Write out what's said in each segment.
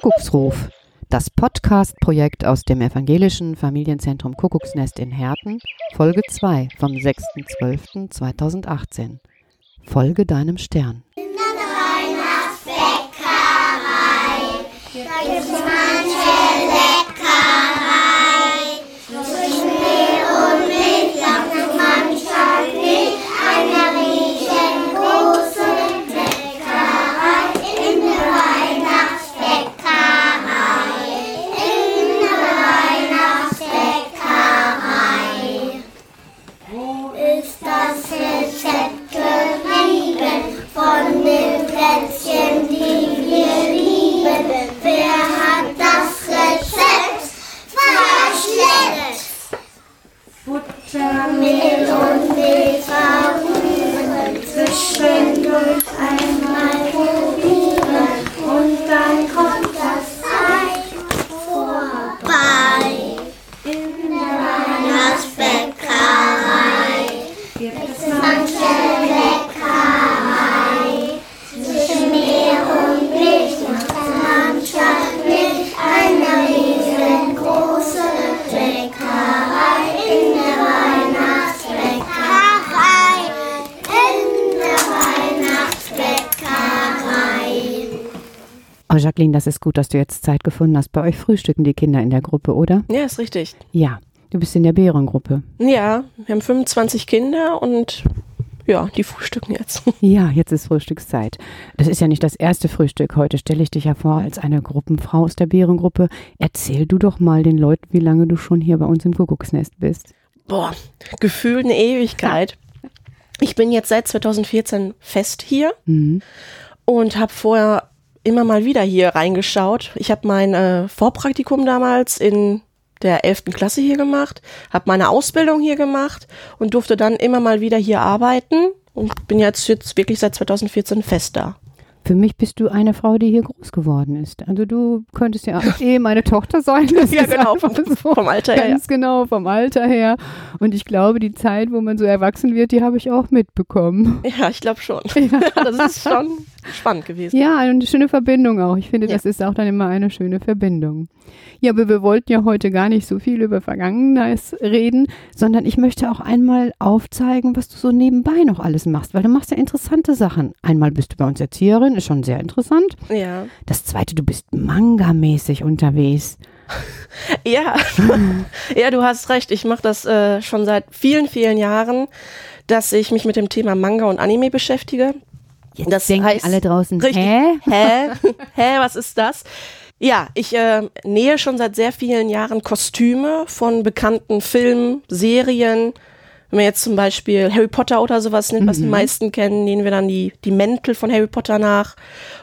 Kuckucksruf, das Podcast-Projekt aus dem evangelischen Familienzentrum Kuckucksnest in Herten, Folge 2 vom 6.12.2018. Folge deinem Stern. Weihnachtsbäckerei, da gibt's manche Leckerei. Oh, Jacqueline, das ist gut, dass du jetzt Zeit gefunden hast. Bei euch frühstücken die Kinder in der Gruppe, oder? Ja, ist richtig. Ja, du bist in der Bärengruppe. Ja, wir haben 25 Kinder und ja, die frühstücken jetzt. Ja, jetzt ist Frühstückszeit. Das ist ja nicht das erste Frühstück. Heute stelle ich dich ja vor als eine Gruppenfrau aus der Bärengruppe. Erzähl du doch mal den Leuten, wie lange du schon hier bei uns im Kuckucksnest bist. Boah, gefühlt eine Ewigkeit. Ich bin jetzt seit 2014 fest hier Mhm. und habe vorher immer mal wieder hier reingeschaut. Ich habe mein äh, Vorpraktikum damals in der 11. Klasse hier gemacht, habe meine Ausbildung hier gemacht und durfte dann immer mal wieder hier arbeiten und bin jetzt, jetzt wirklich seit 2014 fest da. Für mich bist du eine Frau, die hier groß geworden ist. Also du könntest ja eh meine Tochter sein. Das Ja, genau, vom- so. vom Alter her, Ganz genau, vom Alter her. Und ich glaube, die Zeit, wo man so erwachsen wird, die habe ich auch mitbekommen. Ja, ich glaube schon. das ist schon spannend gewesen. Ja, eine schöne Verbindung auch. Ich finde, Ja. das ist auch dann immer eine schöne Verbindung. Ja, aber wir wollten ja heute gar nicht so viel über Vergangenes reden, sondern ich möchte auch einmal aufzeigen, was du so nebenbei noch alles machst, weil du machst ja interessante Sachen. Einmal bist du bei uns Erzieherin, ist schon sehr interessant. Ja. Das zweite, du bist Manga-mäßig unterwegs. Ja, ja, du hast recht. Ich mache das äh, schon seit vielen, vielen Jahren, dass ich mich mit dem Thema Manga und Anime beschäftige. Jetzt Das denken heißt- alle draußen, Richtig. hä? Hä? Hä, was ist das? Ja, ich äh, nähe schon seit sehr vielen Jahren Kostüme von bekannten Filmen, Serien. Wenn man jetzt zum Beispiel Harry Potter oder sowas nimmt, was die meisten kennen, nähen wir dann die, die Mäntel von Harry Potter nach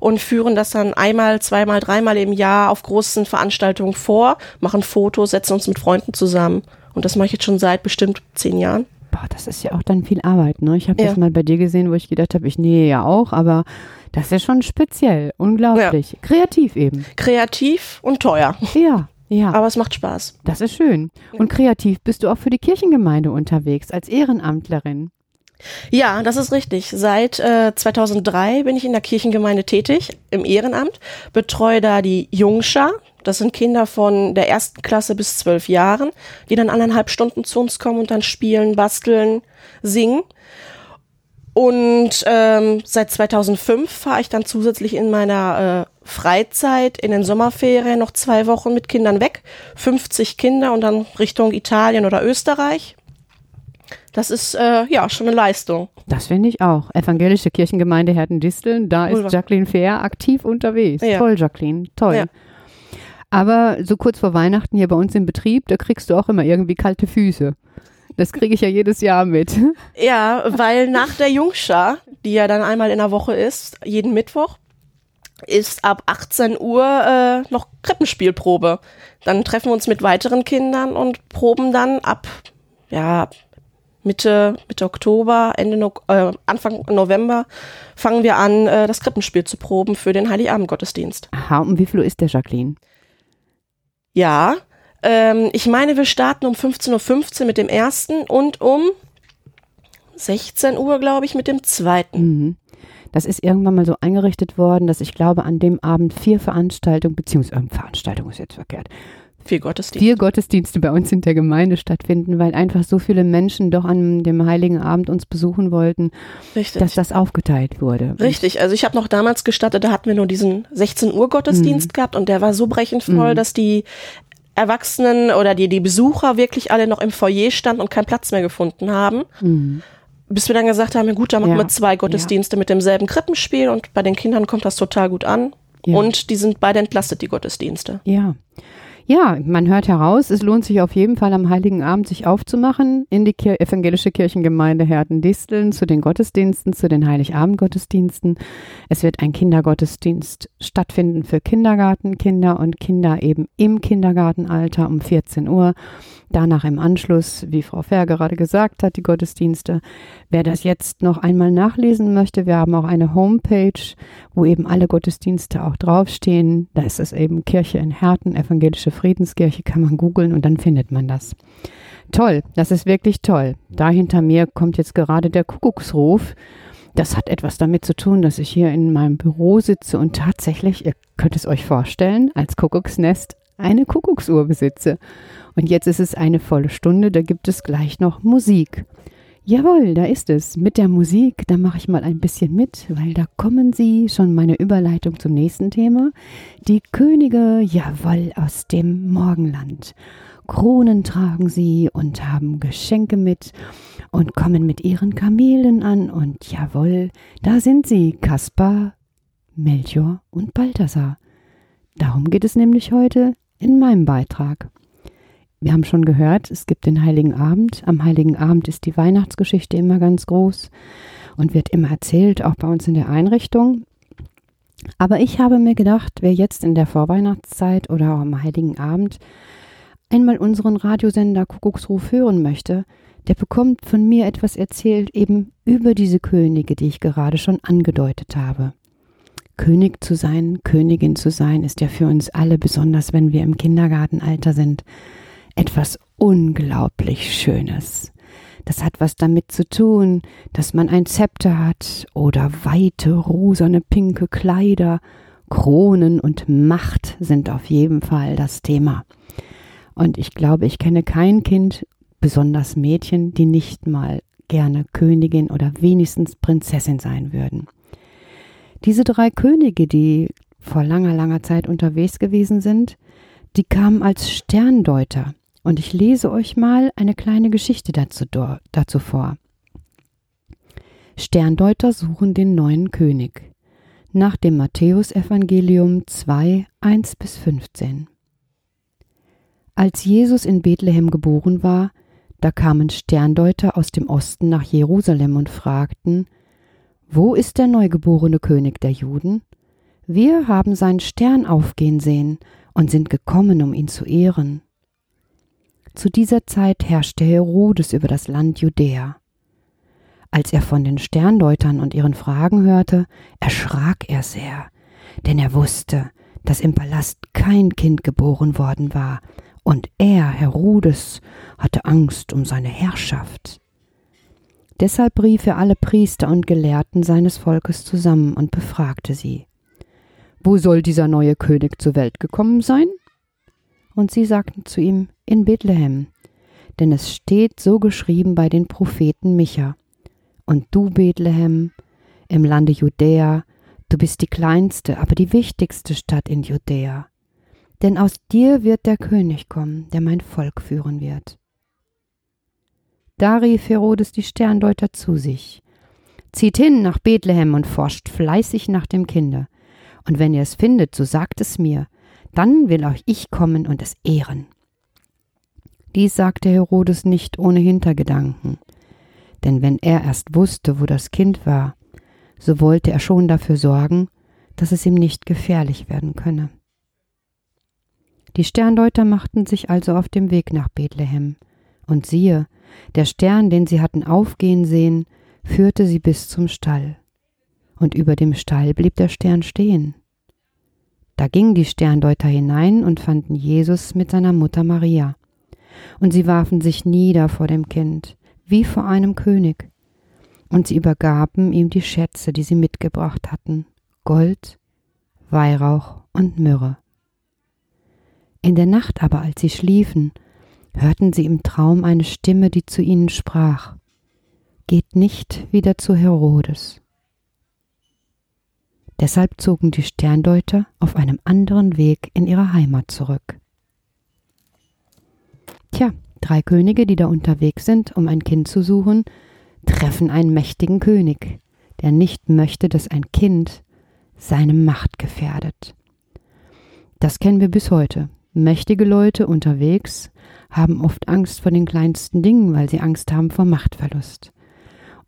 und führen das dann einmal, zweimal, dreimal im Jahr auf großen Veranstaltungen vor, machen Fotos, setzen uns mit Freunden zusammen. Und das mache ich jetzt schon seit bestimmt zehn Jahren. Boah, das ist ja auch dann viel Arbeit, ne? Ich habe Ja. das mal bei dir gesehen, wo ich gedacht habe, ich nähe ja auch, aber das ist schon speziell, unglaublich. Kreativ eben. Kreativ und teuer. Ja, ja. Aber es macht Spaß. Das ist schön. Und kreativ bist du auch für die Kirchengemeinde unterwegs als Ehrenamtlerin. Ja, das ist richtig. Seit äh, 2003 bin ich in der Kirchengemeinde tätig, im Ehrenamt, betreue da die Jungschar. Das sind Kinder von der ersten Klasse bis zwölf Jahren, die dann anderthalb Stunden zu uns kommen und dann spielen, basteln, singen. Und ähm, seit 2005 fahre ich dann zusätzlich in meiner äh, Freizeit in den Sommerferien noch zwei Wochen mit Kindern weg. 50 Kinder und dann Richtung Italien oder Österreich. Das ist äh, ja schon eine Leistung. Das finde ich auch. Evangelische Kirchengemeinde Herten-Disteln, da ist. Jacqueline Fair aktiv unterwegs. Ja. Toll, Jacqueline, toll. Ja. Aber so kurz vor Weihnachten hier bei uns im Betrieb, da kriegst du auch immer irgendwie kalte Füße. Das kriege ich ja jedes Jahr mit. Ja, weil nach der Jungschar, die ja dann einmal in der Woche ist, jeden Mittwoch, ist ab 18 Uhr äh, noch Krippenspielprobe. Dann treffen wir uns mit weiteren Kindern und proben dann ab ja, Mitte, Mitte Oktober, Ende no äh, Anfang November fangen wir an, äh, das Krippenspiel zu proben für den Heiligabend-Gottesdienst. Aha, um wie viel Uhr ist der, Jacqueline? Ja, ähm, ich meine, wir starten um 15.15 Uhr mit dem ersten und um 16 Uhr, glaube ich, mit dem zweiten. Mhm. Das ist irgendwann mal so eingerichtet worden, dass ich glaube, an dem Abend vier Veranstaltungen, beziehungsweise äh, Veranstaltung ist jetzt verkehrt, Vier Gottesdienste. vier Gottesdienste bei uns in der Gemeinde stattfinden, weil einfach so viele Menschen doch an dem Heiligen Abend uns besuchen wollten, Richtig. dass das aufgeteilt wurde. Richtig, also ich habe noch damals gestattet, da hatten wir nur diesen 16 Uhr Gottesdienst Mhm. gehabt und der war so brechend voll, dass die Erwachsenen oder die, die Besucher wirklich alle noch im Foyer standen und keinen Platz mehr gefunden haben. Mhm. Bis wir dann gesagt haben, gut, dann machen Ja, wir zwei Gottesdienste mit demselben Krippenspiel und bei den Kindern kommt das total gut an. Ja. Und die sind beide entlastet, die Gottesdienste. Ja. Ja, man hört heraus, es lohnt sich auf jeden Fall am Heiligen Abend sich aufzumachen in die Kir evangelische Kirchengemeinde Herten-Disteln zu den Gottesdiensten, zu den Heiligabend-Gottesdiensten. Es wird ein Kindergottesdienst stattfinden für Kindergartenkinder und Kinder eben im Kindergartenalter um 14 Uhr. Danach im Anschluss, wie Frau Fair gerade gesagt hat, die Gottesdienste. Wer das jetzt noch einmal nachlesen möchte, wir haben auch eine Homepage, wo eben alle Gottesdienste auch draufstehen. Da ist es eben Kirche in Herten, evangelische Friedenskirche, kann man googeln und dann findet man das. Toll, das ist wirklich toll. Da hinter mir kommt jetzt gerade der Kuckucksruf. Das hat etwas damit zu tun, dass ich hier in meinem Büro sitze und tatsächlich, ihr könnt es euch vorstellen, als Kuckucksnest eine Kuckucksuhr besitze. Und jetzt ist es eine volle Stunde, da gibt es gleich noch Musik. Jawohl, da ist es. Mit der Musik, da mache ich mal ein bisschen mit, weil da kommen sie, schon meine Überleitung zum nächsten Thema. Die Könige, jawohl, aus dem Morgenland. Kronen tragen sie und haben Geschenke mit und kommen mit ihren Kamelen an und jawohl, da sind sie, Kaspar, Melchior und Balthasar. Darum geht es nämlich heute in meinem Beitrag. Wir haben schon gehört, es gibt den Heiligen Abend. Am Heiligen Abend ist die Weihnachtsgeschichte immer ganz groß und wird immer erzählt, auch bei uns in der Einrichtung. Aber ich habe mir gedacht, wer jetzt in der Vorweihnachtszeit oder am Heiligen Abend einmal unseren Radiosender Kuckucksruf hören möchte, der bekommt von mir etwas erzählt eben über diese Könige, die ich gerade schon angedeutet habe. König zu sein, Königin zu sein, ist ja für uns alle, besonders wenn wir im Kindergartenalter sind, etwas unglaublich Schönes. Das hat was damit zu tun, dass man ein Zepter hat oder weite, rosane, pinke Kleider. Kronen und Macht sind auf jeden Fall das Thema. Und ich glaube, ich kenne kein Kind, besonders Mädchen, die nicht mal gerne Königin oder wenigstens Prinzessin sein würden. Diese drei Könige, die vor langer, langer Zeit unterwegs gewesen sind, die kamen als Sterndeuter. Und ich lese euch mal eine kleine Geschichte dazu, dazu vor. Sterndeuter suchen den neuen König. Nach dem Matthäusevangelium 2, 1 bis 15. Als Jesus in Bethlehem geboren war, da kamen Sterndeuter aus dem Osten nach Jerusalem und fragten, Wo ist der neugeborene König der Juden? Wir haben seinen Stern aufgehen sehen und sind gekommen, um ihn zu ehren. Zu dieser Zeit herrschte Herodes über das Land Judäa. Als er von den Sterndeutern und ihren Fragen hörte, erschrak er sehr, denn er wusste, dass im Palast kein Kind geboren worden war, und er, Herodes, hatte Angst um seine Herrschaft. Deshalb rief er alle Priester und Gelehrten seines Volkes zusammen und befragte sie. Wo soll dieser neue König zur Welt gekommen sein? Und sie sagten zu ihm, in Bethlehem, denn es steht so geschrieben bei den Propheten Micha. Und du, Bethlehem, im Lande Judäa, du bist die kleinste, aber die wichtigste Stadt in Judäa. Denn aus dir wird der König kommen, der mein Volk führen wird. Da rief Herodes die Sterndeuter zu sich. Zieht hin nach Bethlehem und forscht fleißig nach dem Kinde. Und wenn ihr es findet, so sagt es mir, dann will auch ich kommen und es ehren. Dies sagte Herodes nicht ohne Hintergedanken, denn wenn er erst wusste, wo das Kind war, so wollte er schon dafür sorgen, dass es ihm nicht gefährlich werden könne. Die Sterndeuter machten sich also auf dem Weg nach Bethlehem, und siehe, der Stern, den sie hatten aufgehen sehen, führte sie bis zum Stall. Und über dem Stall blieb der Stern stehen. Da gingen die Sterndeuter hinein und fanden Jesus mit seiner Mutter Maria. Und sie warfen sich nieder vor dem Kind, wie vor einem König. und sie übergaben ihm die Schätze, die sie mitgebracht hatten, Gold, Weihrauch und Myrrhe. In der Nacht aber, als sie schliefen, hörten sie im Traum eine Stimme, die zu ihnen sprach Geht nicht wieder zu Herodes. Deshalb zogen die Sterndeuter auf einem anderen Weg in ihre Heimat zurück. Tja, drei Könige, die da unterwegs sind, um ein Kind zu suchen, treffen einen mächtigen König, der nicht möchte, dass ein Kind seine Macht gefährdet. Das kennen wir bis heute. Mächtige Leute unterwegs haben oft Angst vor den kleinsten Dingen, weil sie Angst haben vor Machtverlust.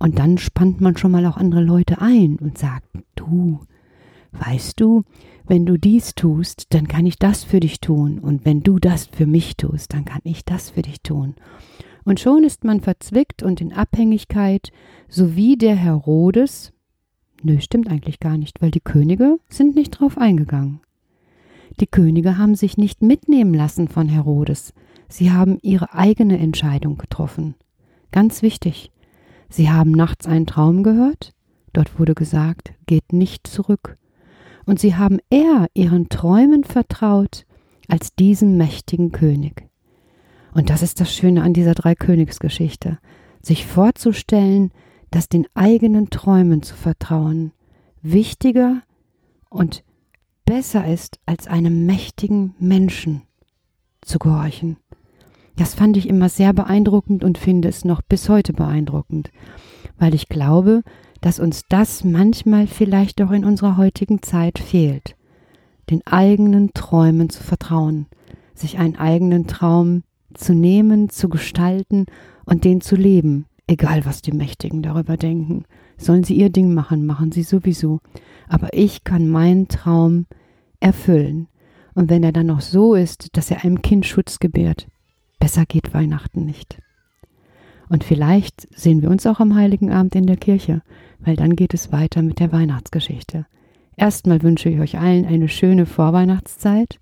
Und dann spannt man schon mal auch andere Leute ein und sagt, du, weißt du, wenn du dies tust, dann kann ich das für dich tun. Und wenn du das für mich tust, dann kann ich das für dich tun. Und schon ist man verzwickt und in Abhängigkeit, so wie der Herodes. Nö, stimmt eigentlich gar nicht, weil die Könige sind nicht drauf eingegangen. Die Könige haben sich nicht mitnehmen lassen von Herodes. Sie haben ihre eigene Entscheidung getroffen. Ganz wichtig. Sie haben nachts einen Traum gehört. Dort wurde gesagt, geht nicht zurück. Und sie haben eher ihren Träumen vertraut als diesem mächtigen König. Und das ist das Schöne an dieser Dreikönigsgeschichte, sich vorzustellen, dass den eigenen Träumen zu vertrauen wichtiger und besser ist, als einem mächtigen Menschen zu gehorchen. Das fand ich immer sehr beeindruckend und finde es noch bis heute beeindruckend, weil ich glaube, dass uns das manchmal vielleicht auch in unserer heutigen Zeit fehlt, den eigenen Träumen zu vertrauen, sich einen eigenen Traum zu nehmen, zu gestalten und den zu leben, egal was die Mächtigen darüber denken. Sollen sie ihr Ding machen, machen sie sowieso. Aber ich kann meinen Traum erfüllen. Und wenn er dann noch so ist, dass er einem Kind Schutz gebärt, besser geht Weihnachten nicht. Und vielleicht sehen wir uns auch am Heiligen Abend in der Kirche, weil dann geht es weiter mit der Weihnachtsgeschichte. Erstmal wünsche ich euch allen eine schöne Vorweihnachtszeit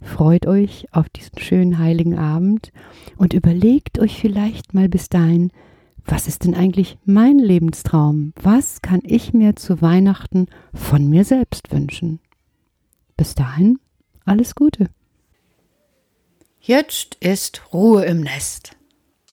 Freut euch auf diesen schönen heiligen Abend und überlegt euch vielleicht mal bis dahin, was ist denn eigentlich mein Lebenstraum? Was kann ich mir zu Weihnachten von mir selbst wünschen? Bis dahin, alles Gute. Jetzt ist Ruhe im Nest.